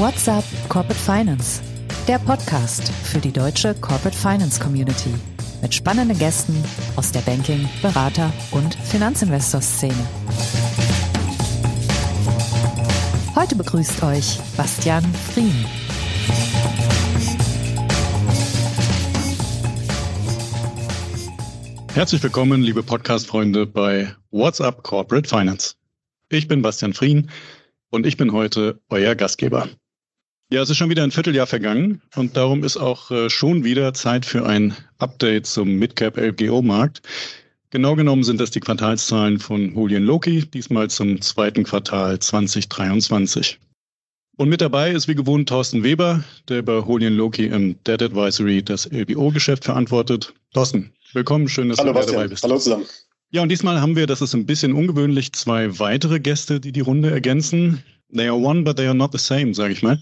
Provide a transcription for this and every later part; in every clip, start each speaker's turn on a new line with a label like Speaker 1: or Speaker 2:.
Speaker 1: What's up Corporate Finance? Der Podcast für die deutsche Corporate Finance Community mit spannenden Gästen aus der Banking-, Berater- und Finanzinvestor-Szene. Heute begrüßt euch Bastian Frien.
Speaker 2: Herzlich willkommen, liebe Podcast-Freunde bei Up Corporate Finance. Ich bin Bastian Frien und ich bin heute euer Gastgeber. Ja, es ist schon wieder ein Vierteljahr vergangen und darum ist auch äh, schon wieder Zeit für ein Update zum Midcap LGO-Markt. Genau genommen sind das die Quartalszahlen von Julian Loki, diesmal zum zweiten Quartal 2023. Und mit dabei ist wie gewohnt Thorsten Weber, der bei Julian Loki im Debt Advisory das LBO-Geschäft verantwortet. Thorsten, willkommen, schön, dass
Speaker 3: Hallo,
Speaker 2: du
Speaker 3: Bastian.
Speaker 2: dabei bist.
Speaker 3: Hallo zusammen.
Speaker 2: Ja, und diesmal haben wir, das ist ein bisschen ungewöhnlich, zwei weitere Gäste, die die Runde ergänzen. They are one, but they are not the same, sage ich mal.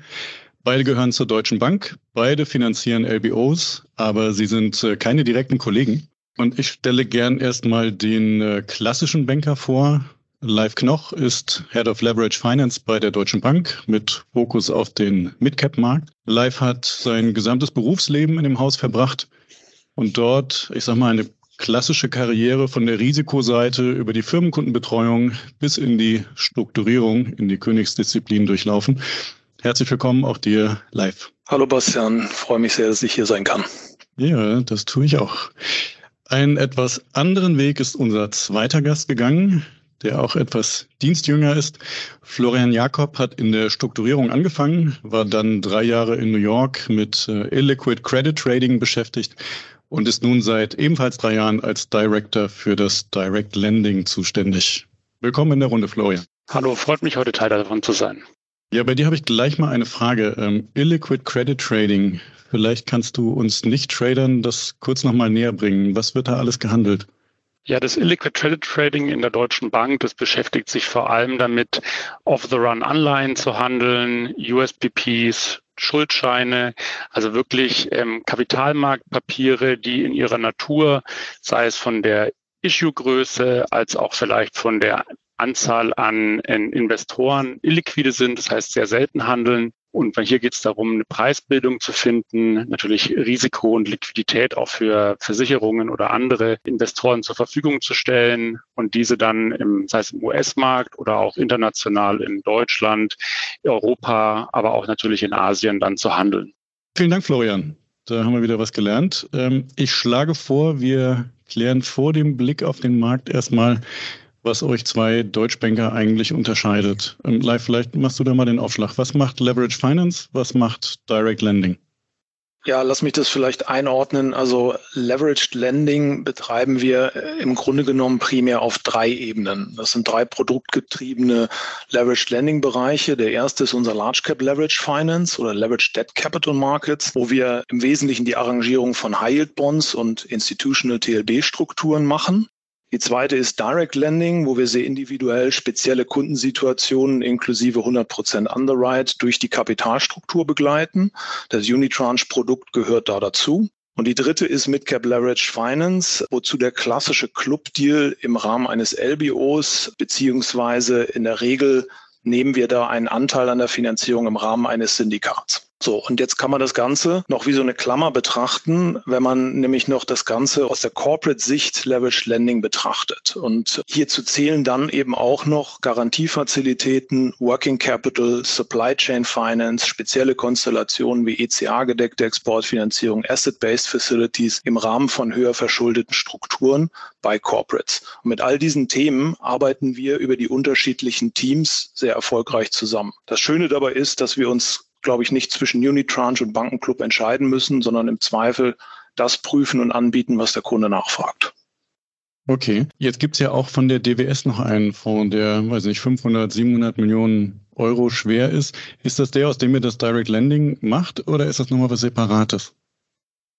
Speaker 2: Beide gehören zur Deutschen Bank, beide finanzieren LBOs, aber sie sind äh, keine direkten Kollegen. Und ich stelle gern erstmal den äh, klassischen Banker vor. Live Knoch ist Head of Leverage Finance bei der Deutschen Bank mit Fokus auf den Midcap-Markt. Live hat sein gesamtes Berufsleben in dem Haus verbracht und dort, ich sag mal, eine klassische Karriere von der Risikoseite über die Firmenkundenbetreuung bis in die Strukturierung, in die Königsdisziplin durchlaufen. Herzlich willkommen auch dir live.
Speaker 3: Hallo Bastian, freue mich sehr, dass ich hier sein kann.
Speaker 2: Ja, das tue ich auch. Einen etwas anderen Weg ist unser zweiter Gast gegangen, der auch etwas dienstjünger ist. Florian Jakob hat in der Strukturierung angefangen, war dann drei Jahre in New York mit äh, Illiquid Credit Trading beschäftigt und ist nun seit ebenfalls drei Jahren als Director für das Direct Lending zuständig. Willkommen in der Runde, Florian.
Speaker 4: Hallo, freut mich heute Teil davon zu sein.
Speaker 2: Ja, bei dir habe ich gleich mal eine Frage. Ähm, Illiquid Credit Trading, vielleicht kannst du uns Nicht-Tradern das kurz nochmal näher bringen. Was wird da alles gehandelt?
Speaker 4: Ja, das Illiquid Credit Trading in der Deutschen Bank, das beschäftigt sich vor allem damit, Off-the-Run-Anleihen zu handeln, USPPs, Schuldscheine, also wirklich ähm, Kapitalmarktpapiere, die in ihrer Natur, sei es von der Issue-Größe als auch vielleicht von der Anzahl an Investoren illiquide sind, das heißt sehr selten handeln. Und hier geht es darum, eine Preisbildung zu finden, natürlich Risiko und Liquidität auch für Versicherungen oder andere Investoren zur Verfügung zu stellen und diese dann im, sei es im US-Markt oder auch international in Deutschland, Europa, aber auch natürlich in Asien dann zu handeln.
Speaker 2: Vielen Dank, Florian. Da haben wir wieder was gelernt. Ähm, ich schlage vor, wir klären vor dem Blick auf den Markt erstmal, was euch zwei Deutschbanker eigentlich unterscheidet. Ähm, Live, vielleicht machst du da mal den Aufschlag. Was macht Leverage Finance? Was macht Direct Lending?
Speaker 3: Ja, lass mich das vielleicht einordnen. Also Leveraged Lending betreiben wir im Grunde genommen primär auf drei Ebenen. Das sind drei produktgetriebene Leveraged Lending Bereiche. Der erste ist unser Large Cap Leveraged Finance oder Leveraged Debt Capital Markets, wo wir im Wesentlichen die Arrangierung von High Yield Bonds und Institutional TLB Strukturen machen. Die zweite ist Direct Lending, wo wir sehr individuell spezielle Kundensituationen inklusive 100% Underwrite durch die Kapitalstruktur begleiten. Das Unitranche-Produkt gehört da dazu. Und die dritte ist Midcap Leverage Finance, wozu der klassische Club-Deal im Rahmen eines LBOs beziehungsweise in der Regel nehmen wir da einen Anteil an der Finanzierung im Rahmen eines Syndikats. So, und jetzt kann man das Ganze noch wie so eine Klammer betrachten, wenn man nämlich noch das Ganze aus der Corporate-Sicht Leverage Lending betrachtet. Und hierzu zählen dann eben auch noch Garantiefazilitäten, Working Capital, Supply Chain Finance, spezielle Konstellationen wie ECA-gedeckte Exportfinanzierung, Asset-Based Facilities im Rahmen von höher verschuldeten Strukturen bei Corporates. Und mit all diesen Themen arbeiten wir über die unterschiedlichen Teams sehr erfolgreich zusammen. Das Schöne dabei ist, dass wir uns glaube ich, nicht zwischen Unitranche und Bankenclub entscheiden müssen, sondern im Zweifel das prüfen und anbieten, was der Kunde nachfragt.
Speaker 2: Okay, jetzt gibt's ja auch von der DWS noch einen Fonds, der, weiß nicht, 500, 700 Millionen Euro schwer ist. Ist das der, aus dem ihr das Direct Lending macht oder ist das nochmal was Separates?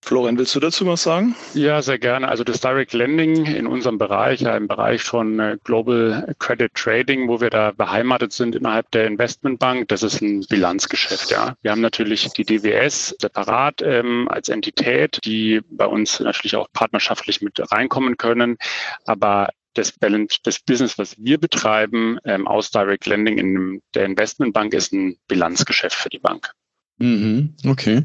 Speaker 3: Florian, willst du dazu was sagen?
Speaker 4: Ja, sehr gerne. Also das Direct Lending in unserem Bereich, ja im Bereich von äh, Global Credit Trading, wo wir da beheimatet sind innerhalb der Investmentbank, das ist ein Bilanzgeschäft. Ja, wir haben natürlich die DWS separat ähm, als Entität, die bei uns natürlich auch partnerschaftlich mit reinkommen können, aber des, Balance, des Business, was wir betreiben, ähm, aus Direct Lending in der Investmentbank ist ein Bilanzgeschäft für die Bank.
Speaker 2: Mhm, okay.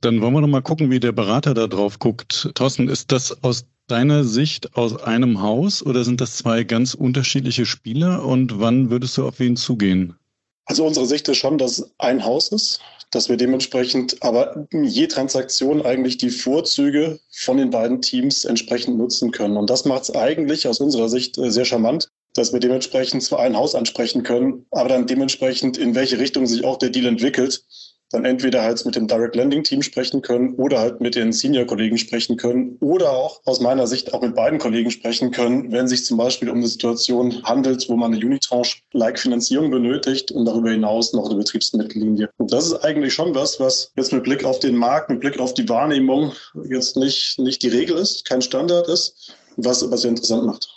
Speaker 2: Dann wollen wir noch mal gucken, wie der Berater da drauf guckt. Thorsten, ist das aus deiner Sicht aus einem Haus oder sind das zwei ganz unterschiedliche Spieler und wann würdest du auf wen zugehen?
Speaker 5: Also unsere Sicht ist schon, dass ein Haus ist, dass wir dementsprechend aber je Transaktion eigentlich die Vorzüge von den beiden Teams entsprechend nutzen können. Und das macht es eigentlich aus unserer Sicht äh, sehr charmant, dass wir dementsprechend zwar ein Haus ansprechen können, aber dann dementsprechend in welche Richtung sich auch der Deal entwickelt, dann entweder halt mit dem Direct Lending Team sprechen können oder halt mit den Senior Kollegen sprechen können oder auch aus meiner Sicht auch mit beiden Kollegen sprechen können, wenn sich zum Beispiel um eine Situation handelt, wo man eine Unitranche-like Finanzierung benötigt und darüber hinaus noch eine Betriebsmittellinie. Und das ist eigentlich schon was, was jetzt mit Blick auf den Markt, mit Blick auf die Wahrnehmung jetzt nicht, nicht die Regel ist, kein Standard ist, was, was sehr interessant macht.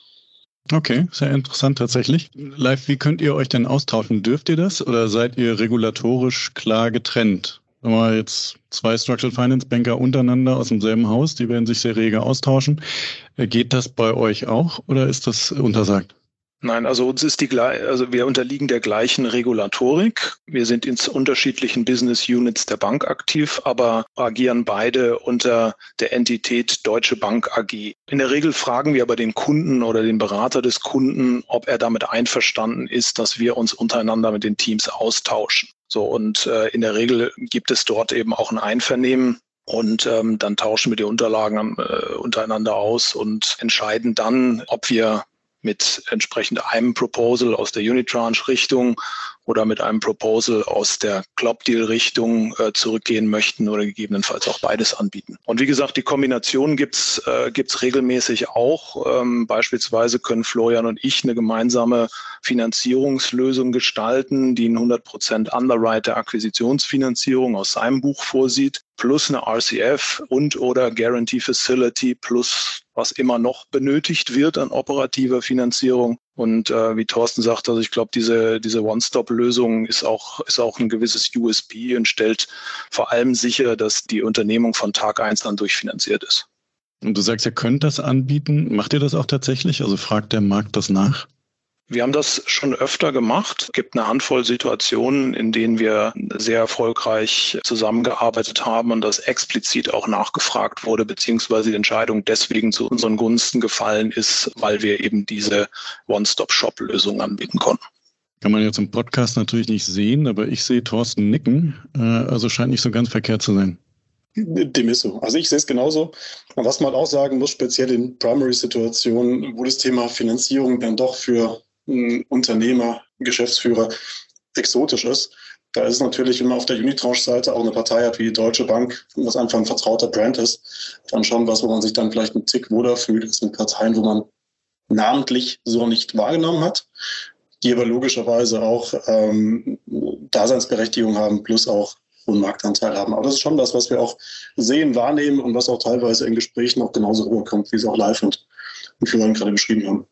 Speaker 2: Okay, sehr interessant tatsächlich. Live, wie könnt ihr euch denn austauschen? Dürft ihr das oder seid ihr regulatorisch klar getrennt? Wenn wir jetzt zwei Structural Finance Banker untereinander aus demselben Haus, die werden sich sehr rege austauschen. Geht das bei euch auch oder ist das untersagt?
Speaker 3: Nein, also uns ist die also wir unterliegen der gleichen Regulatorik. Wir sind in unterschiedlichen Business Units der Bank aktiv, aber agieren beide unter der Entität Deutsche Bank AG. In der Regel fragen wir aber den Kunden oder den Berater des Kunden, ob er damit einverstanden ist, dass wir uns untereinander mit den Teams austauschen. So und äh, in der Regel gibt es dort eben auch ein Einvernehmen und ähm, dann tauschen wir die Unterlagen äh, untereinander aus und entscheiden dann, ob wir mit entsprechend einem Proposal aus der Unitranche-Richtung oder mit einem Proposal aus der Club-Deal-Richtung äh, zurückgehen möchten oder gegebenenfalls auch beides anbieten. Und wie gesagt, die Kombination gibt's äh, regelmäßig auch. Ähm, beispielsweise können Florian und ich eine gemeinsame Finanzierungslösung gestalten, die ein 100% Underwriter-Akquisitionsfinanzierung aus seinem Buch vorsieht plus eine RCF und oder Guarantee Facility plus was immer noch benötigt wird an operativer Finanzierung. Und äh, wie Thorsten sagt, also ich glaube, diese, diese One-Stop-Lösung ist auch, ist auch ein gewisses USP und stellt vor allem sicher, dass die Unternehmung von Tag eins dann durchfinanziert ist.
Speaker 2: Und du sagst, ihr könnt das anbieten. Macht ihr das auch tatsächlich? Also fragt der Markt das nach?
Speaker 3: Wir haben das schon öfter gemacht. Es gibt eine Handvoll Situationen, in denen wir sehr erfolgreich zusammengearbeitet haben und das explizit auch nachgefragt wurde, beziehungsweise die Entscheidung deswegen zu unseren Gunsten gefallen ist, weil wir eben diese One-Stop-Shop-Lösung anbieten konnten.
Speaker 2: Kann man jetzt im Podcast natürlich nicht sehen, aber ich sehe Thorsten nicken. Äh, also scheint nicht so ganz verkehrt zu sein.
Speaker 5: Dem ist so. Also ich sehe es genauso. Und was man auch sagen muss, speziell in Primary-Situationen, wo das Thema Finanzierung dann doch für ein Unternehmer, Geschäftsführer exotisch ist. Da ist natürlich, wenn man auf der Unitranche-Seite auch eine Partei hat wie die Deutsche Bank, was einfach ein vertrauter Brand ist, dann schon was, wo man sich dann vielleicht einen Tick wohler fühlt, als mit Parteien, wo man namentlich so nicht wahrgenommen hat, die aber logischerweise auch ähm, Daseinsberechtigung haben, plus auch hohen Marktanteil haben. Aber das ist schon das, was wir auch sehen, wahrnehmen und was auch teilweise in Gesprächen auch genauso rüberkommt, wie es auch live und, Florian gerade beschrieben haben.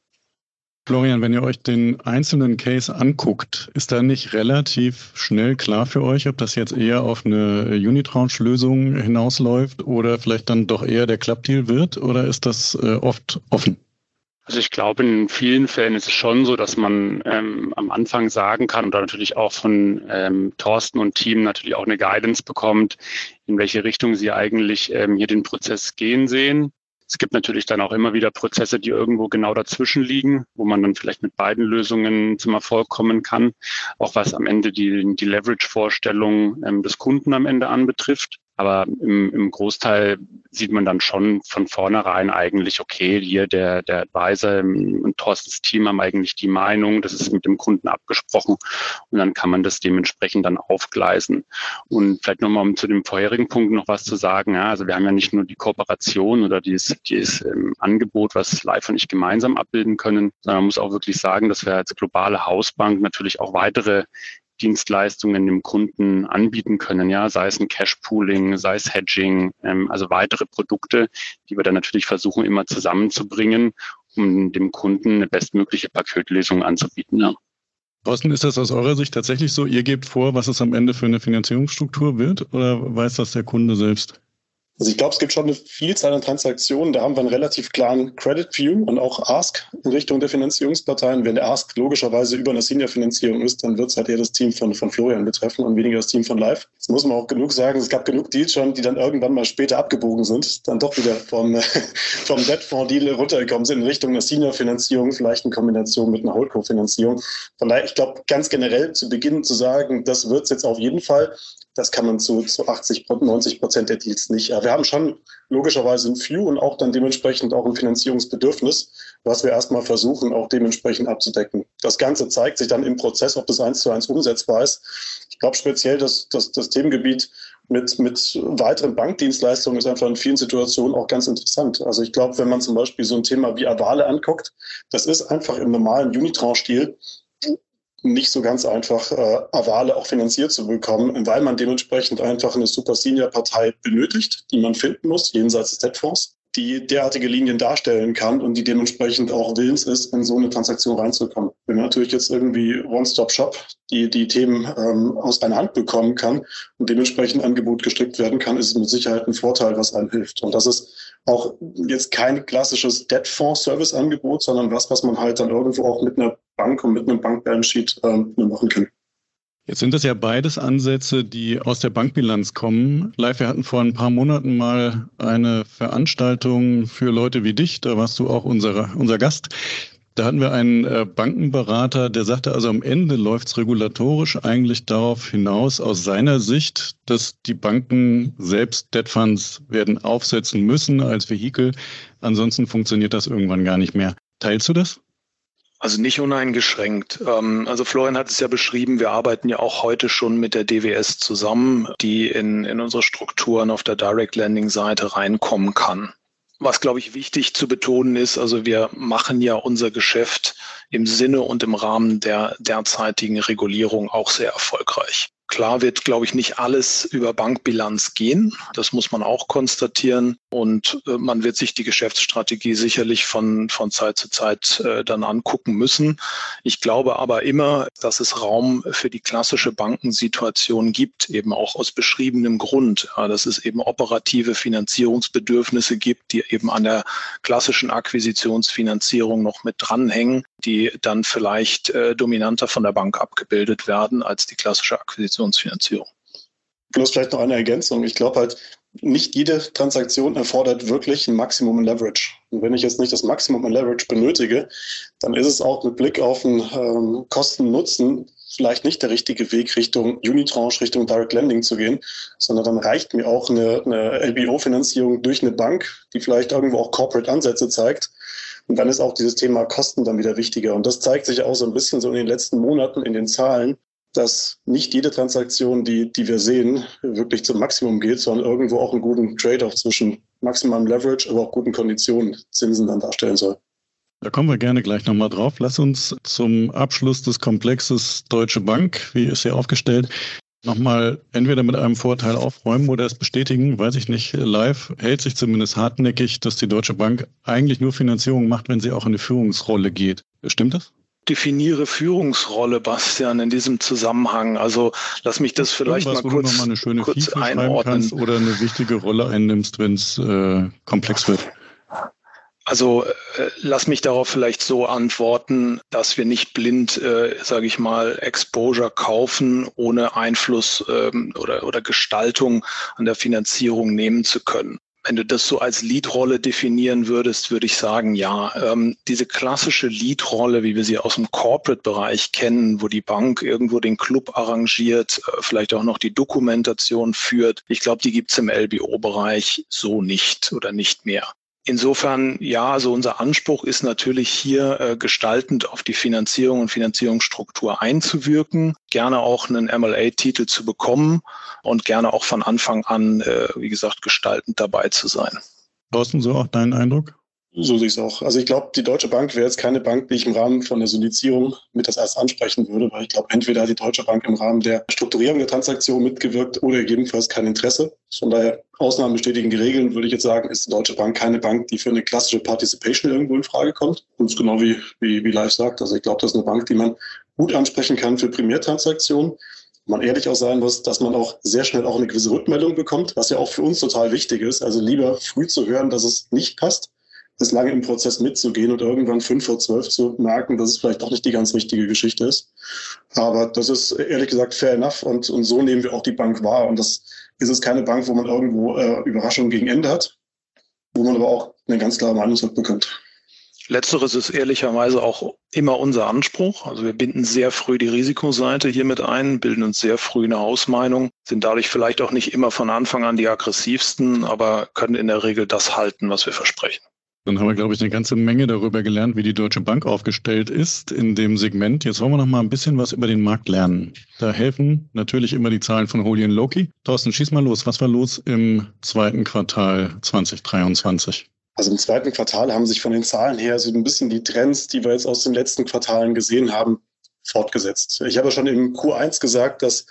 Speaker 2: Florian, wenn ihr euch den einzelnen Case anguckt, ist da nicht relativ schnell klar für euch, ob das jetzt eher auf eine Unitranche-Lösung hinausläuft oder vielleicht dann doch eher der Club-Deal wird oder ist das äh, oft offen?
Speaker 4: Also ich glaube, in vielen Fällen ist es schon so, dass man ähm, am Anfang sagen kann und da natürlich auch von ähm, Thorsten und Team natürlich auch eine Guidance bekommt, in welche Richtung sie eigentlich ähm, hier den Prozess gehen sehen. Es gibt natürlich dann auch immer wieder Prozesse, die irgendwo genau dazwischen liegen, wo man dann vielleicht mit beiden Lösungen zum Erfolg kommen kann, auch was am Ende die, die Leverage-Vorstellung ähm, des Kunden am Ende anbetrifft. Aber im, im Großteil sieht man dann schon von vornherein eigentlich, okay, hier der, der Advisor und Thorstens Team haben eigentlich die Meinung, das ist mit dem Kunden abgesprochen und dann kann man das dementsprechend dann aufgleisen. Und vielleicht nochmal, um zu dem vorherigen Punkt noch was zu sagen, ja, also wir haben ja nicht nur die Kooperation oder dieses, dieses ähm, Angebot, was Live und ich gemeinsam abbilden können, sondern man muss auch wirklich sagen, dass wir als globale Hausbank natürlich auch weitere Dienstleistungen dem Kunden anbieten können, ja, sei es ein Cash-Pooling, sei es Hedging, ähm, also weitere Produkte, die wir dann natürlich versuchen immer zusammenzubringen, um dem Kunden eine bestmögliche Paketlösung anzubieten. Ja.
Speaker 2: Thorsten, ist das aus eurer Sicht tatsächlich so? Ihr gebt vor, was es am Ende für eine Finanzierungsstruktur wird oder weiß das der Kunde selbst?
Speaker 5: Also ich glaube, es gibt schon eine Vielzahl an Transaktionen. Da haben wir einen relativ klaren Credit View und auch Ask in Richtung der Finanzierungsparteien. Wenn der Ask logischerweise über eine Senior-Finanzierung ist, dann wird es halt eher das Team von, von Florian betreffen und weniger das Team von Live. Jetzt muss man auch genug sagen, es gab genug Deals schon, die dann irgendwann mal später abgebogen sind, dann doch wieder vom, vom Debt-Fonds-Deal runtergekommen sind in Richtung einer Senior-Finanzierung, vielleicht in Kombination mit einer Holdco-Finanzierung. Von daher, ich glaube, ganz generell zu Beginn zu sagen, das wird es jetzt auf jeden Fall das kann man zu, zu 80, 90 Prozent der Deals nicht. Wir haben schon logischerweise ein View und auch dann dementsprechend auch ein Finanzierungsbedürfnis, was wir erstmal versuchen, auch dementsprechend abzudecken. Das Ganze zeigt sich dann im Prozess, ob das eins zu eins umsetzbar ist. Ich glaube speziell, dass, dass das Themengebiet mit, mit weiteren Bankdienstleistungen ist einfach in vielen Situationen auch ganz interessant. Also ich glaube, wenn man zum Beispiel so ein Thema wie Avale anguckt, das ist einfach im normalen Unitranche-Stil nicht so ganz einfach, äh, Avale auch finanziert zu bekommen, weil man dementsprechend einfach eine Super Senior Partei benötigt, die man finden muss, jenseits des Debtfonds, die derartige Linien darstellen kann und die dementsprechend auch willens ist, in so eine Transaktion reinzukommen. Wenn man natürlich jetzt irgendwie One-Stop-Shop die, die Themen ähm, aus einer Hand bekommen kann und dementsprechend Angebot gestrickt werden kann, ist es mit Sicherheit ein Vorteil, was einem hilft. Und das ist auch jetzt kein klassisches Debt-Fonds-Service-Angebot, sondern was, was man halt dann irgendwo auch mit einer Bank und mit einem Bank-Balance-Sheet ähm, machen kann.
Speaker 2: Jetzt sind das ja beides Ansätze, die aus der Bankbilanz kommen. Live, wir hatten vor ein paar Monaten mal eine Veranstaltung für Leute wie dich. Da warst du auch unser, unser Gast. Da hatten wir einen äh, Bankenberater, der sagte, also am Ende läuft es regulatorisch eigentlich darauf hinaus, aus seiner Sicht, dass die Banken selbst Debt Funds werden aufsetzen müssen als Vehikel. Ansonsten funktioniert das irgendwann gar nicht mehr. Teilst du das?
Speaker 3: Also nicht uneingeschränkt. Ähm, also Florian hat es ja beschrieben, wir arbeiten ja auch heute schon mit der DWS zusammen, die in, in unsere Strukturen auf der Direct Landing Seite reinkommen kann. Was, glaube ich, wichtig zu betonen ist, also wir machen ja unser Geschäft im Sinne und im Rahmen der derzeitigen Regulierung auch sehr erfolgreich. Klar wird, glaube ich, nicht alles über Bankbilanz gehen. Das muss man auch konstatieren. Und äh, man wird sich die Geschäftsstrategie sicherlich von, von Zeit zu Zeit äh, dann angucken müssen. Ich glaube aber immer, dass es Raum für die klassische Bankensituation gibt, eben auch aus beschriebenem Grund, ja, dass es eben operative Finanzierungsbedürfnisse gibt, die eben an der klassischen Akquisitionsfinanzierung noch mit dranhängen, die dann vielleicht äh, dominanter von der Bank abgebildet werden als die klassische Akquisitionsfinanzierung.
Speaker 5: Plus vielleicht noch eine Ergänzung. Ich glaube halt, nicht jede Transaktion erfordert wirklich ein Maximum in Leverage. Und wenn ich jetzt nicht das Maximum in Leverage benötige, dann ist es auch mit Blick auf den ähm, Kosten-Nutzen vielleicht nicht der richtige Weg, Richtung Unitranche, Richtung Direct Lending zu gehen, sondern dann reicht mir auch eine, eine LBO-Finanzierung durch eine Bank, die vielleicht irgendwo auch Corporate-Ansätze zeigt. Und dann ist auch dieses Thema Kosten dann wieder wichtiger. Und das zeigt sich auch so ein bisschen so in den letzten Monaten in den Zahlen, dass nicht jede Transaktion, die, die wir sehen, wirklich zum Maximum geht, sondern irgendwo auch einen guten Trade-off zwischen maximalem Leverage, aber auch guten Konditionen Zinsen dann darstellen soll.
Speaker 2: Da kommen wir gerne gleich nochmal drauf. Lass uns zum Abschluss des Komplexes Deutsche Bank, wie ist sie aufgestellt, nochmal entweder mit einem Vorteil aufräumen oder es bestätigen, weiß ich nicht, live hält sich zumindest hartnäckig, dass die Deutsche Bank eigentlich nur Finanzierung macht, wenn sie auch in eine Führungsrolle geht. Stimmt das?
Speaker 3: definiere Führungsrolle, Bastian, in diesem Zusammenhang? Also lass mich das vielleicht mal kurz,
Speaker 2: noch mal eine schöne kurz einordnen. oder eine wichtige Rolle einnimmst, wenn es äh, komplex wird.
Speaker 3: Also äh, lass mich darauf vielleicht so antworten, dass wir nicht blind, äh, sage ich mal, Exposure kaufen, ohne Einfluss ähm, oder, oder Gestaltung an der Finanzierung nehmen zu können. Wenn du das so als Leadrolle definieren würdest, würde ich sagen, ja. Ähm, diese klassische Leadrolle, wie wir sie aus dem Corporate-Bereich kennen, wo die Bank irgendwo den Club arrangiert, äh, vielleicht auch noch die Dokumentation führt, ich glaube, die gibt's im LBO-Bereich so nicht oder nicht mehr. Insofern, ja, also unser Anspruch ist natürlich hier äh, gestaltend auf die Finanzierung und Finanzierungsstruktur einzuwirken, gerne auch einen MLA-Titel zu bekommen und gerne auch von Anfang an, äh, wie gesagt, gestaltend dabei zu sein.
Speaker 2: Thorsten, so auch dein Eindruck?
Speaker 5: So sehe ich es auch. Also ich glaube, die Deutsche Bank wäre jetzt keine Bank, die ich im Rahmen von der Syndizierung mit das erst ansprechen würde, weil ich glaube, entweder hat die Deutsche Bank im Rahmen der Strukturierung der Transaktion mitgewirkt oder gegebenenfalls kein Interesse. Von daher, Ausnahmen bestätigen die Regeln, würde ich jetzt sagen, ist die Deutsche Bank keine Bank, die für eine klassische Participation irgendwo in Frage kommt. Und genau wie, wie, wie Live sagt, also ich glaube, das ist eine Bank, die man gut ansprechen kann für Primärtransaktionen man ehrlich auch sein muss, dass man auch sehr schnell auch eine gewisse Rückmeldung bekommt, was ja auch für uns total wichtig ist. Also lieber früh zu hören, dass es nicht passt, als lange im Prozess mitzugehen und irgendwann fünf vor zwölf zu merken, dass es vielleicht doch nicht die ganz richtige Geschichte ist. Aber das ist ehrlich gesagt fair enough und, und so nehmen wir auch die Bank wahr. Und das ist es keine Bank, wo man irgendwo äh, Überraschungen gegen Ende hat, wo man aber auch eine ganz klare Meinung bekommt.
Speaker 3: Letzteres ist ehrlicherweise auch immer unser Anspruch. Also wir binden sehr früh die Risikoseite hier mit ein, bilden uns sehr früh eine Hausmeinung, sind dadurch vielleicht auch nicht immer von Anfang an die aggressivsten, aber können in der Regel das halten, was wir versprechen.
Speaker 2: Dann haben wir, glaube ich, eine ganze Menge darüber gelernt, wie die Deutsche Bank aufgestellt ist in dem Segment. Jetzt wollen wir noch mal ein bisschen was über den Markt lernen. Da helfen natürlich immer die Zahlen von Holy Loki. Thorsten, schieß mal los. Was war los im zweiten Quartal 2023?
Speaker 5: Also im zweiten Quartal haben sich von den Zahlen her so ein bisschen die Trends, die wir jetzt aus den letzten Quartalen gesehen haben, fortgesetzt. Ich habe schon im Q1 gesagt, dass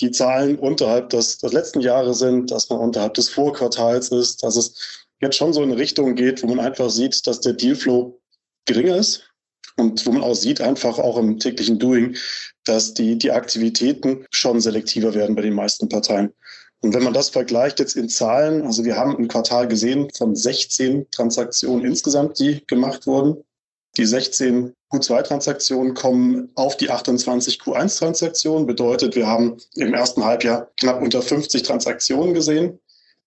Speaker 5: die Zahlen unterhalb des, des letzten Jahres sind, dass man unterhalb des Vorquartals ist, dass es jetzt schon so in eine Richtung geht, wo man einfach sieht, dass der Dealflow geringer ist und wo man auch sieht, einfach auch im täglichen Doing, dass die, die Aktivitäten schon selektiver werden bei den meisten Parteien. Und wenn man das vergleicht jetzt in Zahlen, also wir haben ein Quartal gesehen von 16 Transaktionen insgesamt, die gemacht wurden. Die 16 Q2-Transaktionen kommen auf die 28 Q1-Transaktionen. Bedeutet, wir haben im ersten Halbjahr knapp unter 50 Transaktionen gesehen.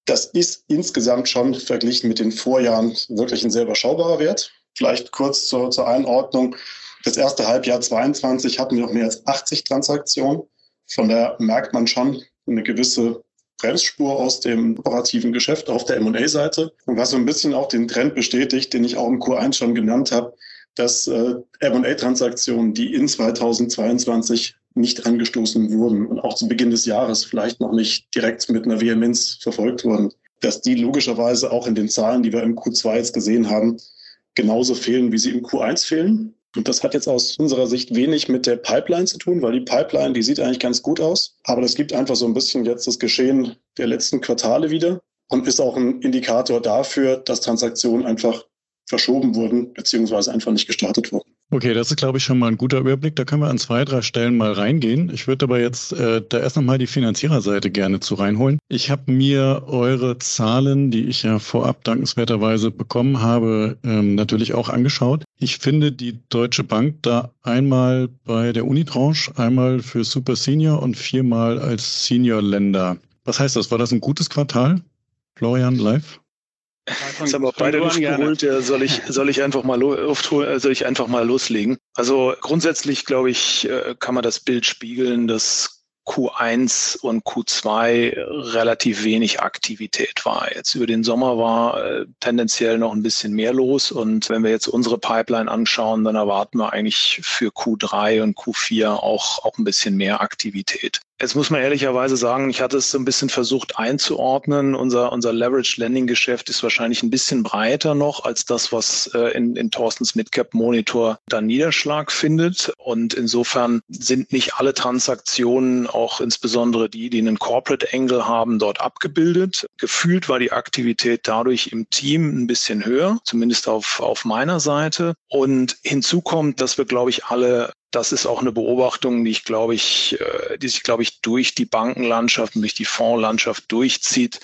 Speaker 5: Das ist insgesamt schon verglichen mit den Vorjahren wirklich ein sehr überschaubarer Wert. Vielleicht kurz zur, zur Einordnung. Das erste Halbjahr 22 hatten wir noch mehr als 80 Transaktionen. Von daher merkt man schon eine gewisse Bremsspur aus dem operativen Geschäft auf der M&A-Seite. Und was so ein bisschen auch den Trend bestätigt, den ich auch im Q1 schon genannt habe, dass äh, M&A-Transaktionen, die in 2022 nicht angestoßen wurden und auch zu Beginn des Jahres vielleicht noch nicht direkt mit einer Vehemenz verfolgt wurden, dass die logischerweise auch in den Zahlen, die wir im Q2 jetzt gesehen haben, genauso fehlen, wie sie im Q1 fehlen. Und das hat jetzt aus unserer Sicht wenig mit der Pipeline zu tun, weil die Pipeline, die sieht eigentlich ganz gut aus. Aber das gibt einfach so ein bisschen jetzt das Geschehen der letzten Quartale wieder und ist auch ein Indikator dafür, dass Transaktionen einfach verschoben wurden, beziehungsweise einfach nicht gestartet wurden.
Speaker 2: Okay, das ist, glaube ich, schon mal ein guter Überblick. Da können wir an zwei, drei Stellen mal reingehen. Ich würde aber jetzt äh, da erst nochmal die Finanziererseite gerne zu reinholen. Ich habe mir eure Zahlen, die ich ja vorab dankenswerterweise bekommen habe, ähm, natürlich auch angeschaut. Ich finde die Deutsche Bank da einmal bei der Unitranche, einmal für Super Senior und viermal als Senior-Länder. Was heißt das? War das ein gutes Quartal? Florian, live?
Speaker 3: Jetzt haben wir beide Luft geholt. Ja, soll ich, soll ich einfach mal äh, soll ich einfach mal loslegen? Also grundsätzlich glaube ich, äh, kann man das Bild spiegeln, dass Q1 und Q2 relativ wenig Aktivität war. Jetzt über den Sommer war äh, tendenziell noch ein bisschen mehr los und wenn wir jetzt unsere Pipeline anschauen, dann erwarten wir eigentlich für Q3 und Q4 auch, auch ein bisschen mehr Aktivität. Jetzt muss man ehrlicherweise sagen, ich hatte es so ein bisschen versucht einzuordnen. Unser, unser Leverage Lending Geschäft ist wahrscheinlich ein bisschen breiter noch als das, was äh, in, in Thorstens Midcap Monitor dann Niederschlag findet. Und insofern sind nicht alle Transaktionen, auch insbesondere die, die einen Corporate Angle haben, dort abgebildet. Gefühlt war die Aktivität dadurch im Team ein bisschen höher, zumindest auf, auf meiner Seite. Und hinzu kommt, dass wir, glaube ich, alle das ist auch eine Beobachtung, die ich glaube ich, äh, die sich glaube ich durch die Bankenlandschaft und durch die Fondslandschaft durchzieht,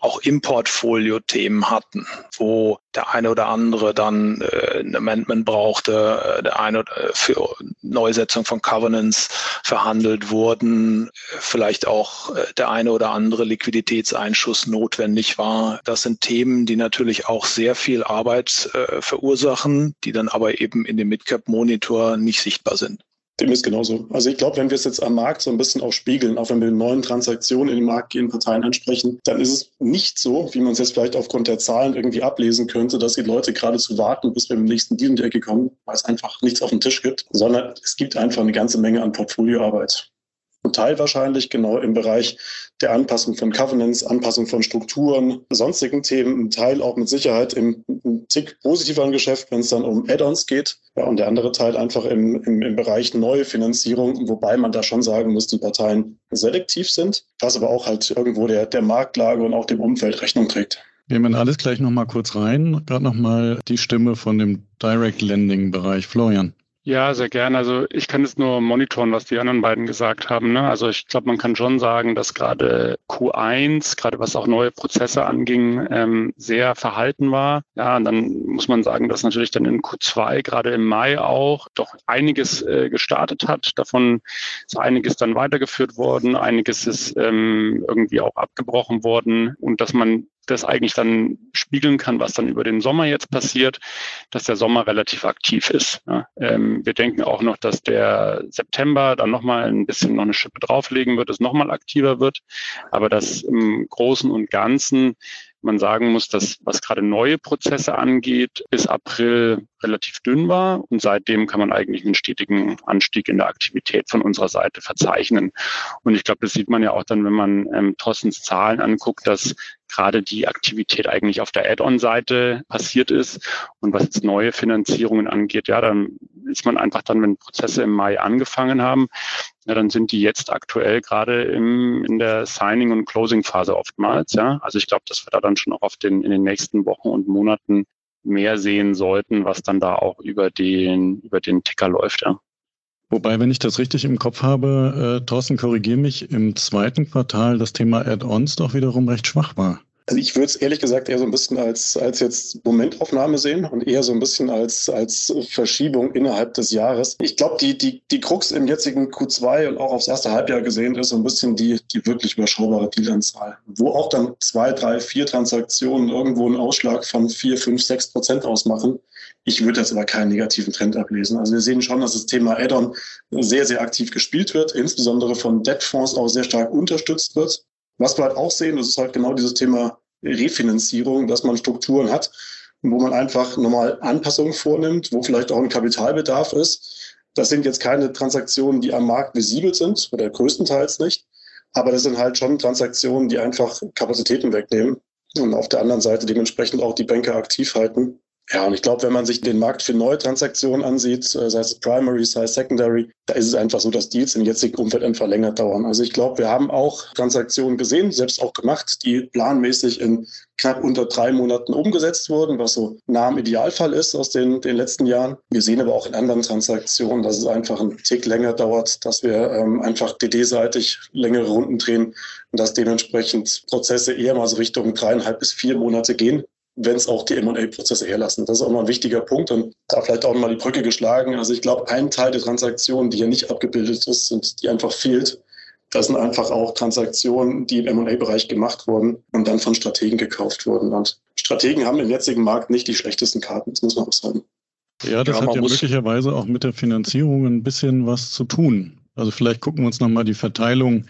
Speaker 3: auch im Portfolio Themen hatten, wo der eine oder andere dann äh, ein Amendment brauchte, äh, der eine äh, für Neusetzung von Covenants verhandelt wurden, vielleicht auch äh, der eine oder andere Liquiditätseinschuss notwendig war. Das sind Themen, die natürlich auch sehr viel Arbeit äh, verursachen, die dann aber eben in dem Midcap Monitor nicht sichtbar sind.
Speaker 5: Dem ist genauso. Also ich glaube, wenn wir es jetzt am Markt so ein bisschen auch spiegeln, auch wenn wir neuen Transaktionen in den Markt gehen, Parteien ansprechen, dann ist es nicht so, wie man es jetzt vielleicht aufgrund der Zahlen irgendwie ablesen könnte, dass die Leute geradezu warten, bis wir im nächsten Deal in die Ecke kommen, weil es einfach nichts auf dem Tisch gibt, sondern es gibt einfach eine ganze Menge an Portfolioarbeit. Ein Teil wahrscheinlich genau im Bereich der Anpassung von Covenants, Anpassung von Strukturen, sonstigen Themen. Ein Teil auch mit Sicherheit im, im Tick positiveren Geschäft, wenn es dann um Add-ons geht. Ja, und der andere Teil einfach im, im, im Bereich neue Finanzierung, wobei man da schon sagen muss, die Parteien selektiv sind, was aber auch halt irgendwo der, der Marktlage und auch dem Umfeld Rechnung trägt.
Speaker 2: Wir nehmen alles gleich nochmal kurz rein. Gerade nochmal die Stimme von dem Direct Lending Bereich. Florian.
Speaker 4: Ja, sehr gerne. Also ich kann jetzt nur monitoren, was die anderen beiden gesagt haben. Ne? Also ich glaube, man kann schon sagen, dass gerade Q1, gerade was auch neue Prozesse anging, ähm, sehr verhalten war. Ja, und dann muss man sagen, dass natürlich dann in Q2, gerade im Mai auch, doch einiges äh, gestartet hat. Davon ist einiges dann weitergeführt worden, einiges ist ähm, irgendwie auch abgebrochen worden und dass man das eigentlich dann spiegeln kann, was dann über den Sommer jetzt passiert, dass der Sommer relativ aktiv ist. Ja. Ähm, wir denken auch noch, dass der September dann nochmal ein bisschen noch eine Schippe drauflegen wird, es nochmal aktiver wird, aber dass im Großen und Ganzen man sagen muss, dass was gerade neue Prozesse angeht, bis April relativ dünn war und seitdem kann man eigentlich einen stetigen Anstieg in der Aktivität von unserer Seite verzeichnen. Und ich glaube, das sieht man ja auch dann, wenn man ähm, Thorstens Zahlen anguckt, dass gerade die Aktivität eigentlich auf der Add-on-Seite passiert ist. Und was jetzt neue Finanzierungen angeht, ja, dann ist man einfach dann, wenn Prozesse im Mai angefangen haben, ja, dann sind die jetzt aktuell gerade im, in der Signing- und Closing-Phase oftmals. Ja, also ich glaube, dass wir da dann schon auch auf den, in den nächsten Wochen und Monaten mehr sehen sollten, was dann da auch über den, über den Ticker läuft. Ja.
Speaker 2: Wobei, wenn ich das richtig im Kopf habe, äh, Thorsten, korrigiere mich, im zweiten Quartal das Thema Add-ons doch wiederum recht schwach war.
Speaker 5: Also ich würde es ehrlich gesagt eher so ein bisschen als, als jetzt Momentaufnahme sehen und eher so ein bisschen als, als Verschiebung innerhalb des Jahres. Ich glaube, die, die, die Krux im jetzigen Q2 und auch aufs erste Halbjahr gesehen ist so ein bisschen die, die wirklich überschaubare Dealanzahl, wo auch dann zwei, drei, vier Transaktionen irgendwo einen Ausschlag von vier, fünf, sechs Prozent ausmachen. Ich würde jetzt aber keinen negativen Trend ablesen. Also wir sehen schon, dass das Thema Add-on sehr, sehr aktiv gespielt wird, insbesondere von Debtfonds auch sehr stark unterstützt wird. Was wir halt auch sehen, das ist halt genau dieses Thema Refinanzierung, dass man Strukturen hat, wo man einfach nochmal Anpassungen vornimmt, wo vielleicht auch ein Kapitalbedarf ist. Das sind jetzt keine Transaktionen, die am Markt visibel sind, oder größtenteils nicht. Aber das sind halt schon Transaktionen, die einfach Kapazitäten wegnehmen und auf der anderen Seite dementsprechend auch die Banker aktiv halten. Ja, und ich glaube, wenn man sich den Markt für neue Transaktionen ansieht, äh, sei es Primary, sei es Secondary, da ist es einfach so, dass Deals im jetzigen Umfeld einfach länger dauern. Also ich glaube, wir haben auch Transaktionen gesehen, selbst auch gemacht, die planmäßig in knapp unter drei Monaten umgesetzt wurden, was so nah am Idealfall ist aus den, den letzten Jahren. Wir sehen aber auch in anderen Transaktionen, dass es einfach einen Tick länger dauert, dass wir ähm, einfach DD-seitig längere Runden drehen und dass dementsprechend Prozesse eher mal so Richtung dreieinhalb bis vier Monate gehen wenn es auch die M&A-Prozesse herlassen. Das ist auch mal ein wichtiger Punkt und da vielleicht auch mal die Brücke geschlagen. Also ich glaube, ein Teil der Transaktionen, die hier nicht abgebildet ist und die einfach fehlt, das sind einfach auch Transaktionen, die im M&A-Bereich gemacht wurden und dann von Strategen gekauft wurden. Und Strategen haben im jetzigen Markt nicht die schlechtesten Karten, das muss man auch sagen.
Speaker 2: Ja, das ja, hat ja möglicherweise auch mit der Finanzierung ein bisschen was zu tun. Also vielleicht gucken wir uns nochmal die Verteilung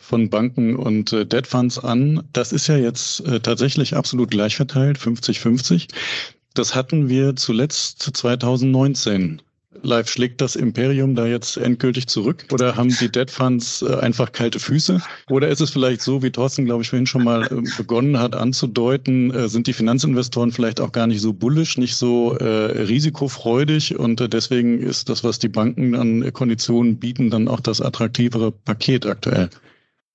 Speaker 2: von Banken und äh, Debt Funds an. Das ist ja jetzt äh, tatsächlich absolut gleich verteilt, 50-50. Das hatten wir zuletzt 2019. Live schlägt das Imperium da jetzt endgültig zurück? Oder haben die Debt Funds äh, einfach kalte Füße? Oder ist es vielleicht so, wie Thorsten, glaube ich, vorhin schon mal äh, begonnen hat anzudeuten, äh, sind die Finanzinvestoren vielleicht auch gar nicht so bullisch, nicht so äh, risikofreudig und äh, deswegen ist das, was die Banken an Konditionen bieten, dann auch das attraktivere Paket aktuell?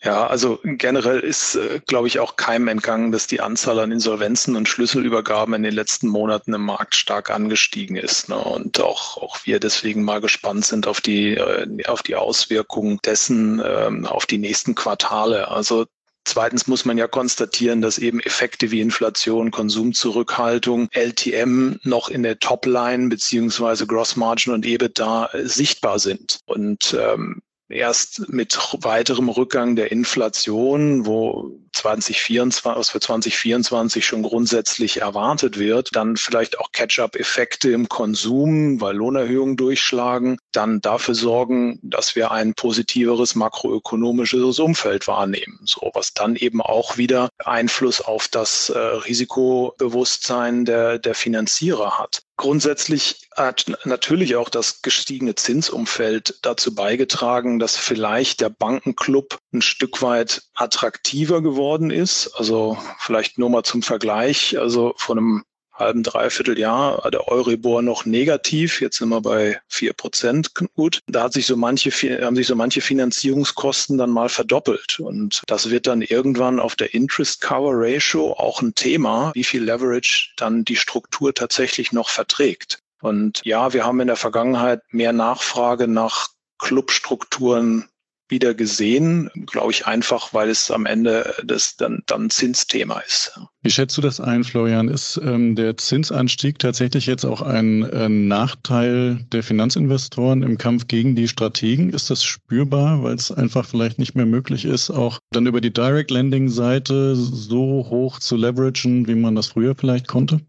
Speaker 3: Ja, also generell ist, äh, glaube ich, auch keinem entgangen, dass die Anzahl an Insolvenzen und Schlüsselübergaben in den letzten Monaten im Markt stark angestiegen ist. Ne? Und auch, auch wir deswegen mal gespannt sind auf die, äh, auf die Auswirkungen dessen ähm, auf die nächsten Quartale. Also Zweitens muss man ja konstatieren, dass eben Effekte wie Inflation, Konsumzurückhaltung, LTM noch in der Topline beziehungsweise Grossmargin und EBITDA sichtbar sind. Und ähm, erst mit weiterem Rückgang der Inflation, wo 2024, was für 2024 schon grundsätzlich erwartet wird, dann vielleicht auch Catch-up-Effekte im Konsum, weil Lohnerhöhungen durchschlagen, dann dafür sorgen, dass wir ein positiveres makroökonomisches Umfeld wahrnehmen. So, was dann eben auch wieder Einfluss auf das äh, Risikobewusstsein der, der Finanzierer hat. Grundsätzlich hat natürlich auch das gestiegene Zinsumfeld dazu beigetragen, dass vielleicht der Bankenclub ein Stück weit attraktiver geworden ist. Also vielleicht nur mal zum Vergleich. Also von einem halben, dreiviertel Jahr der Euribor noch negativ. Jetzt sind wir bei vier Prozent gut. Da hat sich so manche, haben sich so manche Finanzierungskosten dann mal verdoppelt. Und das wird dann irgendwann auf der Interest Cover Ratio auch ein Thema, wie viel Leverage dann die Struktur tatsächlich noch verträgt. Und ja, wir haben in der Vergangenheit mehr Nachfrage nach Clubstrukturen wieder gesehen, glaube ich einfach, weil es am Ende das dann, dann Zinsthema ist.
Speaker 2: Wie schätzt du das ein, Florian? Ist ähm, der Zinsanstieg tatsächlich jetzt auch ein äh, Nachteil der Finanzinvestoren im Kampf gegen die Strategen? Ist das spürbar, weil es einfach vielleicht nicht mehr möglich ist, auch dann über die Direct Lending Seite so hoch zu leveragen, wie man das früher vielleicht konnte?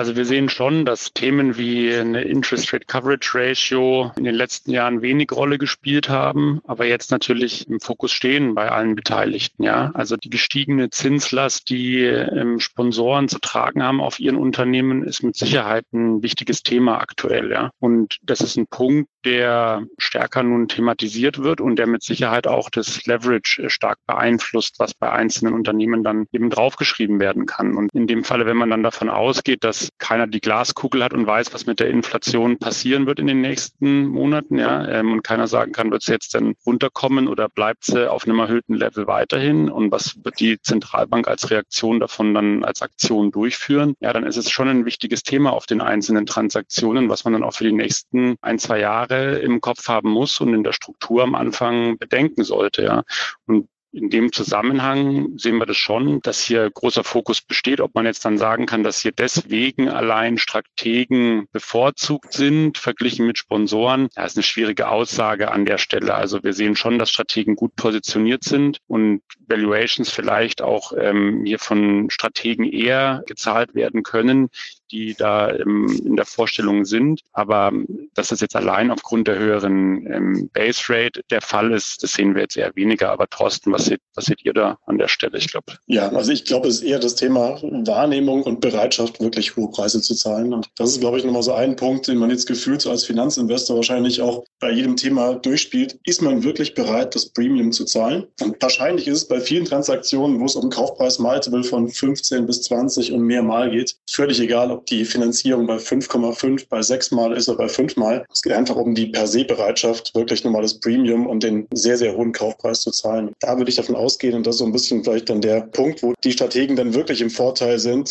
Speaker 4: Also wir sehen schon, dass Themen wie eine Interest Rate Coverage Ratio in den letzten Jahren wenig Rolle gespielt haben, aber jetzt natürlich im Fokus stehen bei allen Beteiligten. Ja, also die gestiegene Zinslast, die ähm, Sponsoren zu tragen haben auf ihren Unternehmen, ist mit Sicherheit ein wichtiges Thema aktuell. Ja, und das ist ein Punkt, der stärker nun thematisiert wird und der mit Sicherheit auch das Leverage stark beeinflusst, was bei einzelnen Unternehmen dann eben draufgeschrieben werden kann. Und in dem Falle, wenn man dann davon ausgeht, dass keiner die Glaskugel hat und weiß, was mit der Inflation passieren wird in den nächsten Monaten, ja, ähm, und keiner sagen kann, wird sie jetzt denn runterkommen oder bleibt sie auf einem erhöhten Level weiterhin und was wird die Zentralbank als Reaktion davon dann als Aktion durchführen, ja, dann ist es schon ein wichtiges Thema auf den einzelnen Transaktionen, was man dann auch für die nächsten ein, zwei Jahre im Kopf haben muss und in der Struktur am Anfang bedenken sollte, ja. Und in dem Zusammenhang sehen wir das schon, dass hier großer Fokus besteht. Ob man jetzt dann sagen kann, dass hier deswegen allein Strategen bevorzugt sind, verglichen mit Sponsoren, das ist eine schwierige Aussage an der Stelle. Also wir sehen schon, dass Strategen gut positioniert sind und Valuations vielleicht auch ähm, hier von Strategen eher gezahlt werden können, die da ähm, in der Vorstellung sind. Aber dass das jetzt allein aufgrund der höheren ähm, Base Rate der Fall ist, das sehen wir jetzt eher weniger. Aber Thorsten, was seht, was seht ihr da an der Stelle?
Speaker 5: Ich glaube. Ja, also ich glaube, es ist eher das Thema Wahrnehmung und Bereitschaft, wirklich hohe Preise zu zahlen. Und das ist, glaube ich, nochmal so ein Punkt, den man jetzt gefühlt so als Finanzinvestor wahrscheinlich auch bei jedem Thema durchspielt. Ist man wirklich bereit, das Premium zu zahlen? Und wahrscheinlich ist es bei vielen Transaktionen, wo es um Kaufpreis-Multiple von 15 bis 20 und mehr Mal geht, völlig egal, ob ob die Finanzierung bei 5,5, bei 6 Mal ist oder bei 5 Mal. Es geht einfach um die per se Bereitschaft, wirklich nochmal das Premium und den sehr, sehr hohen Kaufpreis zu zahlen. Da würde ich davon ausgehen, und das ist so ein bisschen vielleicht dann der Punkt, wo die Strategen dann wirklich im Vorteil sind,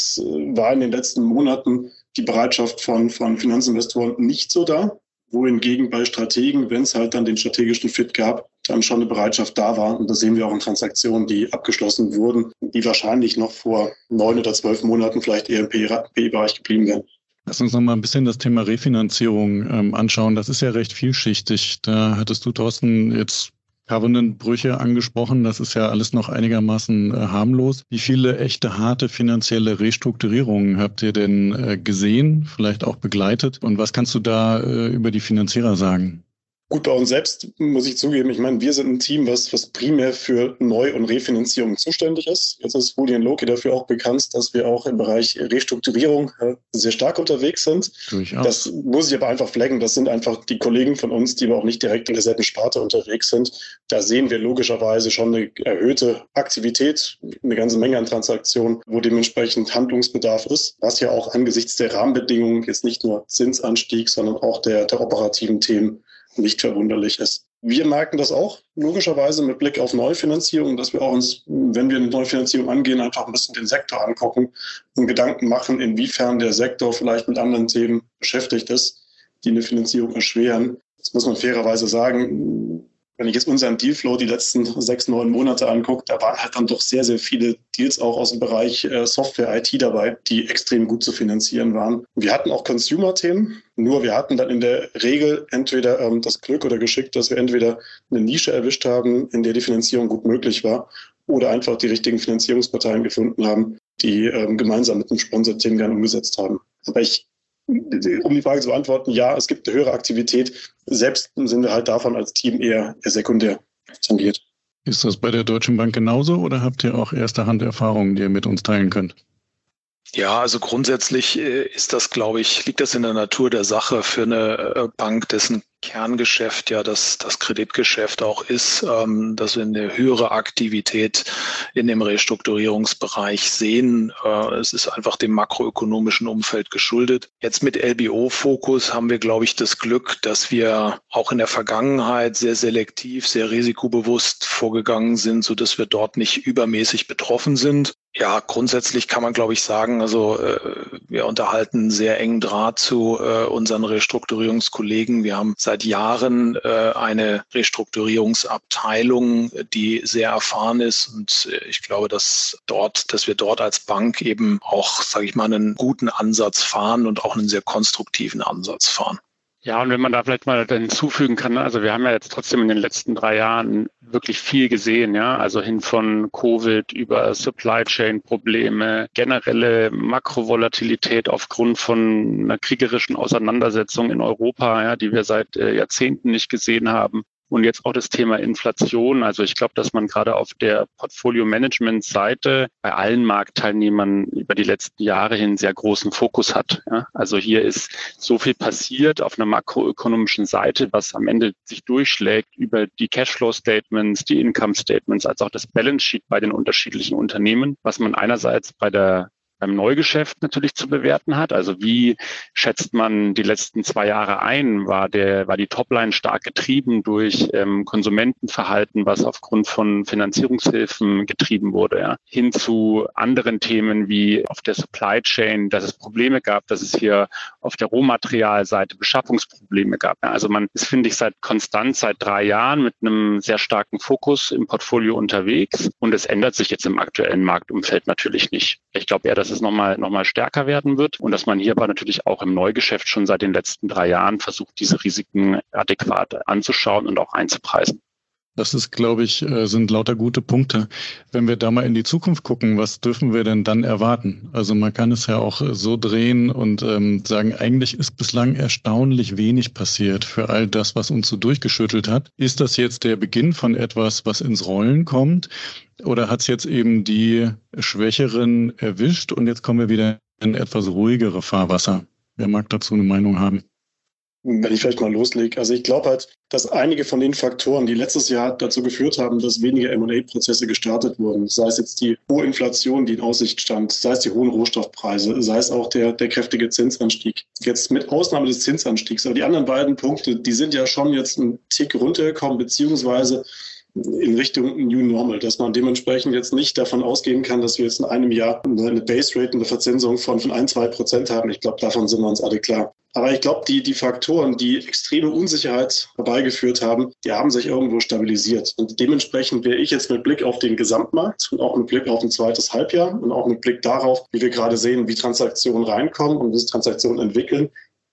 Speaker 5: war in den letzten Monaten die Bereitschaft von, von Finanzinvestoren nicht so da wohingegen bei Strategen, wenn es halt dann den strategischen Fit gab, dann schon eine Bereitschaft da war. Und das sehen wir auch in Transaktionen, die abgeschlossen wurden, die wahrscheinlich noch vor neun oder zwölf Monaten vielleicht eher im PE-Bereich geblieben wären.
Speaker 2: Lass uns noch mal ein bisschen das Thema Refinanzierung ähm, anschauen. Das ist ja recht vielschichtig. Da hattest du, Thorsten, jetzt Covenant-Brüche angesprochen. Das ist ja alles noch einigermaßen äh, harmlos. Wie viele echte harte finanzielle Restrukturierungen habt ihr denn äh, gesehen, vielleicht auch begleitet? Und was kannst du da äh, über die Finanzierer sagen?
Speaker 5: Gut, bei uns selbst muss ich zugeben, ich meine, wir sind ein Team, was, was primär für Neu- und Refinanzierung zuständig ist. Jetzt ist Julian Loki dafür auch bekannt, dass wir auch im Bereich Restrukturierung äh, sehr stark unterwegs sind. Durchaus. Das muss ich aber einfach flaggen. Das sind einfach die Kollegen von uns, die aber auch nicht direkt in derselben Sparte unterwegs sind. Da sehen wir logischerweise schon eine erhöhte Aktivität, eine ganze Menge an Transaktionen, wo dementsprechend Handlungsbedarf ist, was ja auch angesichts der Rahmenbedingungen jetzt nicht nur Zinsanstieg, sondern auch der, der operativen Themen nicht verwunderlich ist. Wir merken das auch, logischerweise mit Blick auf Neufinanzierung, dass wir auch uns, wenn wir eine Neufinanzierung angehen, einfach ein bisschen den Sektor angucken und Gedanken machen, inwiefern der Sektor vielleicht mit anderen Themen beschäftigt ist, die eine Finanzierung erschweren. Das muss man fairerweise sagen, wenn ich jetzt unseren Dealflow die letzten sechs, neun Monate angucke, da waren halt dann doch sehr, sehr viele Deals auch aus dem Bereich äh, Software, IT dabei, die extrem gut zu finanzieren waren. Wir hatten auch Consumer-Themen, nur wir hatten dann in der Regel entweder ähm, das Glück oder Geschick, dass wir entweder eine Nische erwischt haben, in der die Finanzierung gut möglich war, oder einfach die richtigen Finanzierungsparteien gefunden haben, die ähm, gemeinsam mit dem Sponsor-Team gerne umgesetzt haben. Aber ich um die Frage zu beantworten, ja, es gibt eine höhere Aktivität. Selbst sind wir halt davon als Team eher, eher sekundär tangiert.
Speaker 2: Ist das bei der Deutschen Bank genauso oder habt ihr auch erste Hand Erfahrungen, die ihr mit uns teilen könnt?
Speaker 3: Ja, also grundsätzlich äh, ist das, glaube ich, liegt das in der Natur der Sache für eine äh, Bank, dessen Kerngeschäft ja das, das Kreditgeschäft auch ist, ähm, dass wir eine höhere Aktivität in dem Restrukturierungsbereich sehen. Äh, es ist einfach dem makroökonomischen Umfeld geschuldet. Jetzt mit LBO-Fokus haben wir, glaube ich, das Glück, dass wir auch in der Vergangenheit sehr selektiv, sehr risikobewusst vorgegangen sind, so dass wir dort nicht übermäßig betroffen sind. Ja, grundsätzlich kann man, glaube ich, sagen, also äh, wir unterhalten sehr engen Draht zu äh, unseren Restrukturierungskollegen. Wir haben seit Jahren äh, eine Restrukturierungsabteilung, die sehr erfahren ist. Und äh, ich glaube, dass dort, dass wir dort als Bank eben auch, sage ich mal, einen guten Ansatz fahren und auch einen sehr konstruktiven Ansatz fahren.
Speaker 4: Ja, und wenn man da vielleicht mal hinzufügen kann, also wir haben ja jetzt trotzdem in den letzten drei Jahren wirklich viel gesehen, ja, also hin von Covid über Supply Chain Probleme, generelle Makrovolatilität aufgrund von einer kriegerischen Auseinandersetzung in Europa, ja, die wir seit äh, Jahrzehnten nicht gesehen haben. Und jetzt auch das Thema Inflation. Also ich glaube, dass man gerade auf der Portfolio-Management-Seite bei allen Marktteilnehmern über die letzten Jahre hin sehr großen Fokus hat. Ja? Also hier ist so viel passiert auf einer makroökonomischen Seite, was am Ende sich durchschlägt über die Cashflow-Statements, die Income-Statements, als auch das Balance Sheet bei den unterschiedlichen Unternehmen, was man einerseits bei der beim Neugeschäft natürlich zu bewerten hat. Also wie schätzt man die letzten zwei Jahre ein? War der, war die Topline stark getrieben durch ähm, Konsumentenverhalten, was aufgrund von Finanzierungshilfen getrieben wurde, ja? hin zu anderen Themen wie auf der Supply Chain, dass es Probleme gab, dass es hier auf der Rohmaterialseite Beschaffungsprobleme gab. Ja? Also man ist, finde ich, seit konstant seit drei Jahren mit einem sehr starken Fokus im Portfolio unterwegs und es ändert sich jetzt im aktuellen Marktumfeld natürlich nicht. Ich glaube eher, dass dass es nochmal noch mal stärker werden wird und dass man hier aber natürlich auch im Neugeschäft schon seit den letzten drei Jahren versucht, diese Risiken adäquat anzuschauen und auch einzupreisen.
Speaker 2: Das ist, glaube ich, äh, sind lauter gute Punkte. Wenn wir da mal in die Zukunft gucken, was dürfen wir denn dann erwarten? Also man kann es ja auch so drehen und ähm, sagen, eigentlich ist bislang erstaunlich wenig passiert für all das, was uns so durchgeschüttelt hat. Ist das jetzt der Beginn von etwas, was ins Rollen kommt? Oder hat es jetzt eben die Schwächeren erwischt und jetzt kommen wir wieder in etwas ruhigere Fahrwasser? Wer mag dazu eine Meinung haben?
Speaker 5: Wenn ich vielleicht mal loslege. Also ich glaube halt, dass einige von den Faktoren, die letztes Jahr dazu geführt haben, dass weniger M&A-Prozesse gestartet wurden, sei es jetzt die hohe Inflation, die in Aussicht stand, sei es die hohen Rohstoffpreise, sei es auch der, der kräftige Zinsanstieg. Jetzt mit Ausnahme des Zinsanstiegs, aber die anderen beiden Punkte, die sind ja schon jetzt einen Tick runtergekommen, beziehungsweise in Richtung New Normal, dass man dementsprechend jetzt nicht davon ausgehen kann, dass wir jetzt in einem Jahr eine Base Rate, eine Verzinsung von, von ein, zwei Prozent haben. Ich glaube, davon sind wir uns alle klar. Aber ich glaube, die, die Faktoren, die extreme Unsicherheit herbeigeführt haben, die haben sich irgendwo stabilisiert. Und dementsprechend wäre ich jetzt mit Blick auf den Gesamtmarkt und auch mit Blick auf ein zweites Halbjahr und auch mit Blick darauf, wie wir gerade sehen, wie Transaktionen reinkommen und wie sich Transaktionen entwickeln,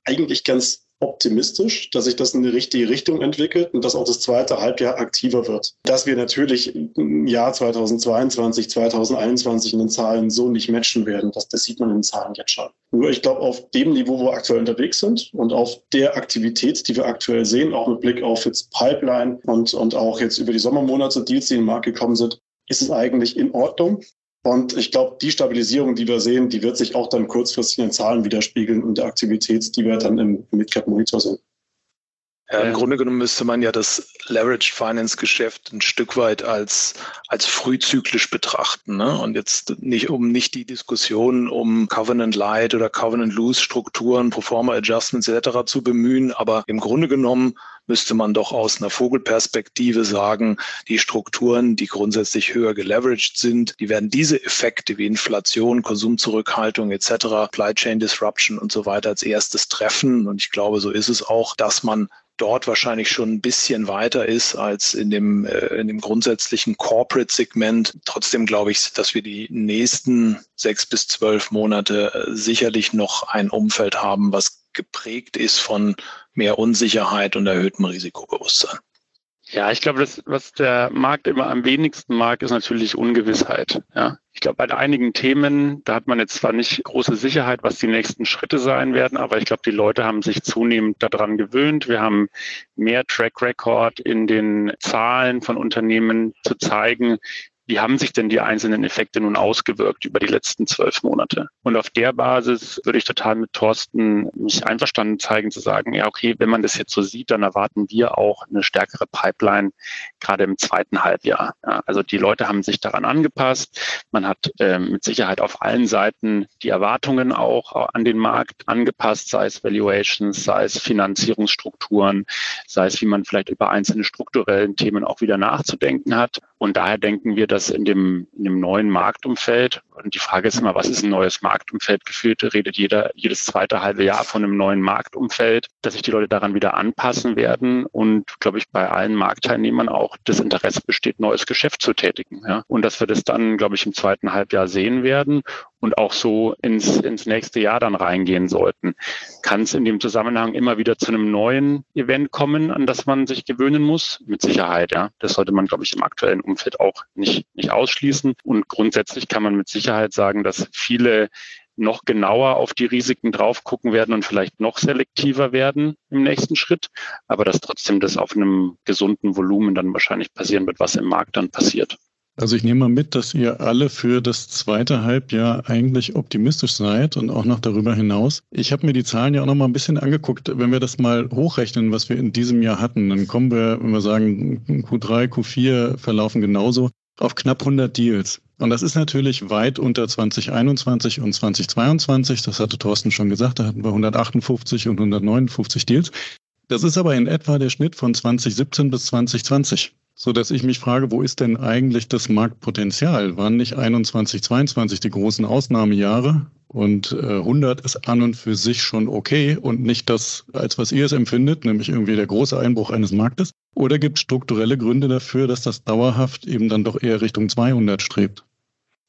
Speaker 5: eigentlich ganz optimistisch, dass sich das in die richtige Richtung entwickelt und dass auch das zweite Halbjahr aktiver wird. Dass wir natürlich im Jahr 2022, 2021 in den Zahlen so nicht matchen werden, das, das sieht man in den Zahlen jetzt schon. Nur ich glaube, auf dem Niveau, wo wir aktuell unterwegs sind und auf der Aktivität, die wir aktuell sehen, auch mit Blick auf jetzt Pipeline und, und auch jetzt über die Sommermonate Deals, die in den Markt gekommen sind, ist es eigentlich in Ordnung. Und ich glaube, die Stabilisierung, die wir sehen, die wird sich auch dann kurzfristig in den Zahlen widerspiegeln und der Aktivität, die wir dann im Midcap-Monitor sehen.
Speaker 3: Ja, Im Grunde genommen müsste man ja das Leveraged Finance Geschäft ein Stück weit als, als frühzyklisch betrachten. Ne? Und jetzt nicht um nicht die Diskussion um Covenant Light oder Covenant Loose Strukturen, Performer Adjustments etc. zu bemühen. Aber im Grunde genommen müsste man doch aus einer Vogelperspektive sagen, die Strukturen, die grundsätzlich höher geleveraged sind, die werden diese Effekte wie Inflation, Konsumzurückhaltung etc., Supply Chain Disruption und so weiter als erstes treffen. Und ich glaube, so ist es auch, dass man dort wahrscheinlich schon ein bisschen weiter ist als in dem, äh, in dem grundsätzlichen Corporate-Segment. Trotzdem glaube ich, dass wir die nächsten sechs bis zwölf Monate äh, sicherlich noch ein Umfeld haben, was geprägt ist von mehr Unsicherheit und erhöhtem Risikobewusstsein.
Speaker 4: Ja, ich glaube, das, was der Markt immer am wenigsten mag, ist natürlich Ungewissheit. Ja. Ich glaube, bei einigen Themen, da hat man jetzt zwar nicht große Sicherheit, was die nächsten Schritte sein werden, aber ich glaube, die Leute haben sich zunehmend daran gewöhnt. Wir haben mehr Track Record in den Zahlen von Unternehmen zu zeigen, wie haben sich denn die einzelnen Effekte nun ausgewirkt über die letzten zwölf Monate? Und auf der Basis würde ich total mit Thorsten mich einverstanden zeigen, zu sagen, ja, okay, wenn man das jetzt so sieht, dann erwarten wir auch eine stärkere Pipeline, gerade im zweiten Halbjahr. Ja, also die Leute haben sich daran angepasst. Man hat äh, mit Sicherheit auf allen Seiten die Erwartungen auch an den Markt angepasst, sei es Valuations, sei es Finanzierungsstrukturen, sei es, wie man vielleicht über einzelne strukturellen Themen auch wieder nachzudenken hat. Und daher denken wir, dass in dem, in dem neuen Marktumfeld, und die Frage ist immer, was ist ein neues Marktumfeld? Gefühlt redet jeder jedes zweite halbe Jahr von einem neuen Marktumfeld, dass sich die Leute daran wieder anpassen werden und, glaube ich, bei allen Marktteilnehmern auch das Interesse besteht, neues Geschäft zu tätigen. Ja? Und dass wir das dann, glaube ich, im zweiten Halbjahr sehen werden und auch so ins, ins nächste Jahr dann reingehen sollten. Kann es in dem Zusammenhang immer wieder zu einem neuen Event kommen, an das man sich gewöhnen muss? Mit Sicherheit, ja. Das sollte man, glaube ich, im aktuellen Umfeld auch nicht, nicht ausschließen. Und grundsätzlich kann man mit Sicherheit sagen, dass viele noch genauer auf die Risiken drauf gucken werden und vielleicht noch selektiver werden im nächsten Schritt, aber dass trotzdem das auf einem gesunden Volumen dann wahrscheinlich passieren wird, was im Markt dann passiert.
Speaker 2: Also ich nehme mal mit, dass ihr alle für das zweite Halbjahr eigentlich optimistisch seid und auch noch darüber hinaus. Ich habe mir die Zahlen ja auch noch mal ein bisschen angeguckt. Wenn wir das mal hochrechnen, was wir in diesem Jahr hatten, dann kommen wir, wenn wir sagen, Q3, Q4 verlaufen genauso, auf knapp 100 Deals. Und das ist natürlich weit unter 2021 und 2022. Das hatte Thorsten schon gesagt. Da hatten wir 158 und 159 Deals. Das ist aber in etwa der Schnitt von 2017 bis 2020 so dass ich mich frage, wo ist denn eigentlich das Marktpotenzial? Waren nicht 21, 22 die großen Ausnahmejahre? Und äh, 100 ist an und für sich schon okay und nicht das, als was ihr es empfindet, nämlich irgendwie der große Einbruch eines Marktes? Oder gibt es strukturelle Gründe dafür, dass das dauerhaft eben dann doch eher Richtung 200 strebt?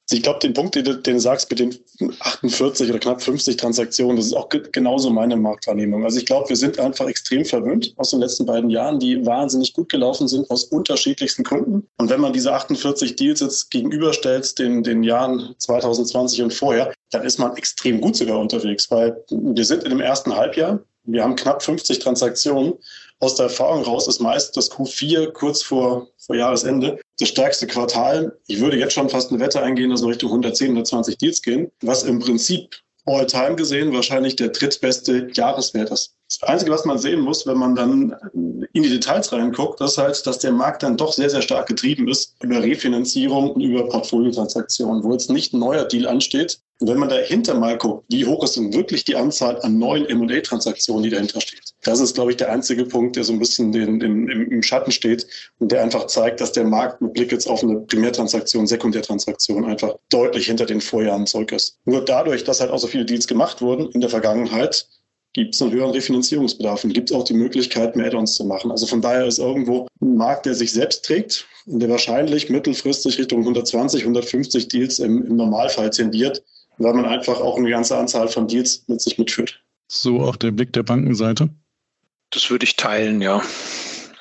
Speaker 5: Ich glaube, den Punkt, den du, den du sagst mit den 48 oder knapp 50 Transaktionen, das ist auch genauso meine Marktwahrnehmung. Also ich glaube, wir sind einfach extrem verwöhnt aus den letzten beiden Jahren, die wahnsinnig gut gelaufen sind aus unterschiedlichsten Gründen. Und wenn man diese 48 Deals jetzt gegenüberstellt den, den Jahren 2020 und vorher, dann ist man extrem gut sogar unterwegs, weil wir sind in dem ersten Halbjahr, wir haben knapp 50 Transaktionen aus der Erfahrung raus ist meist das Q4 kurz vor, vor Jahresende das stärkste Quartal. Ich würde jetzt schon fast eine Wette eingehen, dass wir Richtung 110, 120 Deals gehen, was im Prinzip all-time gesehen wahrscheinlich der drittbeste Jahreswert ist. Das Einzige, was man sehen muss, wenn man dann in die Details reinguckt, ist halt, dass der Markt dann doch sehr, sehr stark getrieben ist über Refinanzierung und über Portfoliotransaktionen, wo jetzt nicht ein neuer Deal ansteht. Wenn man dahinter mal guckt, wie hoch ist denn wirklich die Anzahl an neuen M&A-Transaktionen, die dahinter steht. Das ist, glaube ich, der einzige Punkt, der so ein bisschen den, den, im Schatten steht und der einfach zeigt, dass der Markt mit Blick jetzt auf eine Primärtransaktion, Sekundärtransaktion einfach deutlich hinter den Vorjahren zurück ist. Nur dadurch, dass halt auch so viele Deals gemacht wurden in der Vergangenheit, gibt es einen höheren Refinanzierungsbedarf und gibt es auch die Möglichkeit, mehr Add-ons zu machen. Also von daher ist irgendwo ein Markt, der sich selbst trägt und der wahrscheinlich mittelfristig Richtung 120, 150 Deals im, im Normalfall tendiert, weil man einfach auch eine ganze Anzahl von Deals mit sich mitführt.
Speaker 2: So auch der Blick der Bankenseite?
Speaker 3: Das würde ich teilen, ja.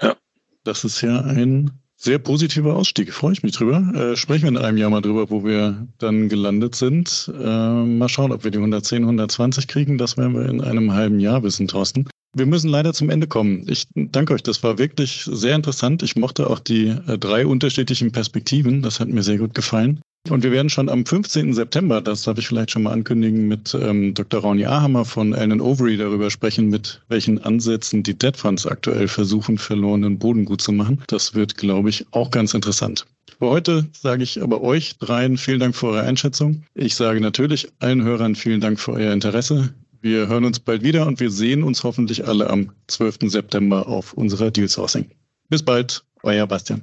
Speaker 2: ja. Das ist ja ein sehr positiver Ausstieg, freue ich mich drüber. Äh, sprechen wir in einem Jahr mal drüber, wo wir dann gelandet sind. Äh, mal schauen, ob wir die 110, 120 kriegen. Das werden wir in einem halben Jahr wissen, Thorsten. Wir müssen leider zum Ende kommen. Ich danke euch, das war wirklich sehr interessant. Ich mochte auch die äh, drei unterschiedlichen Perspektiven. Das hat mir sehr gut gefallen. Und wir werden schon am 15. September, das darf ich vielleicht schon mal ankündigen, mit ähm, Dr. Rauni Ahammer von Allen Overy darüber sprechen, mit welchen Ansätzen die Debt Funds aktuell versuchen, verlorenen Boden gut zu machen. Das wird, glaube ich, auch ganz interessant. Für heute sage ich aber euch dreien vielen Dank für eure Einschätzung. Ich sage natürlich allen Hörern vielen Dank für euer Interesse. Wir hören uns bald wieder und wir sehen uns hoffentlich alle am 12. September auf unserer Deal Sourcing. Bis bald, euer Bastian.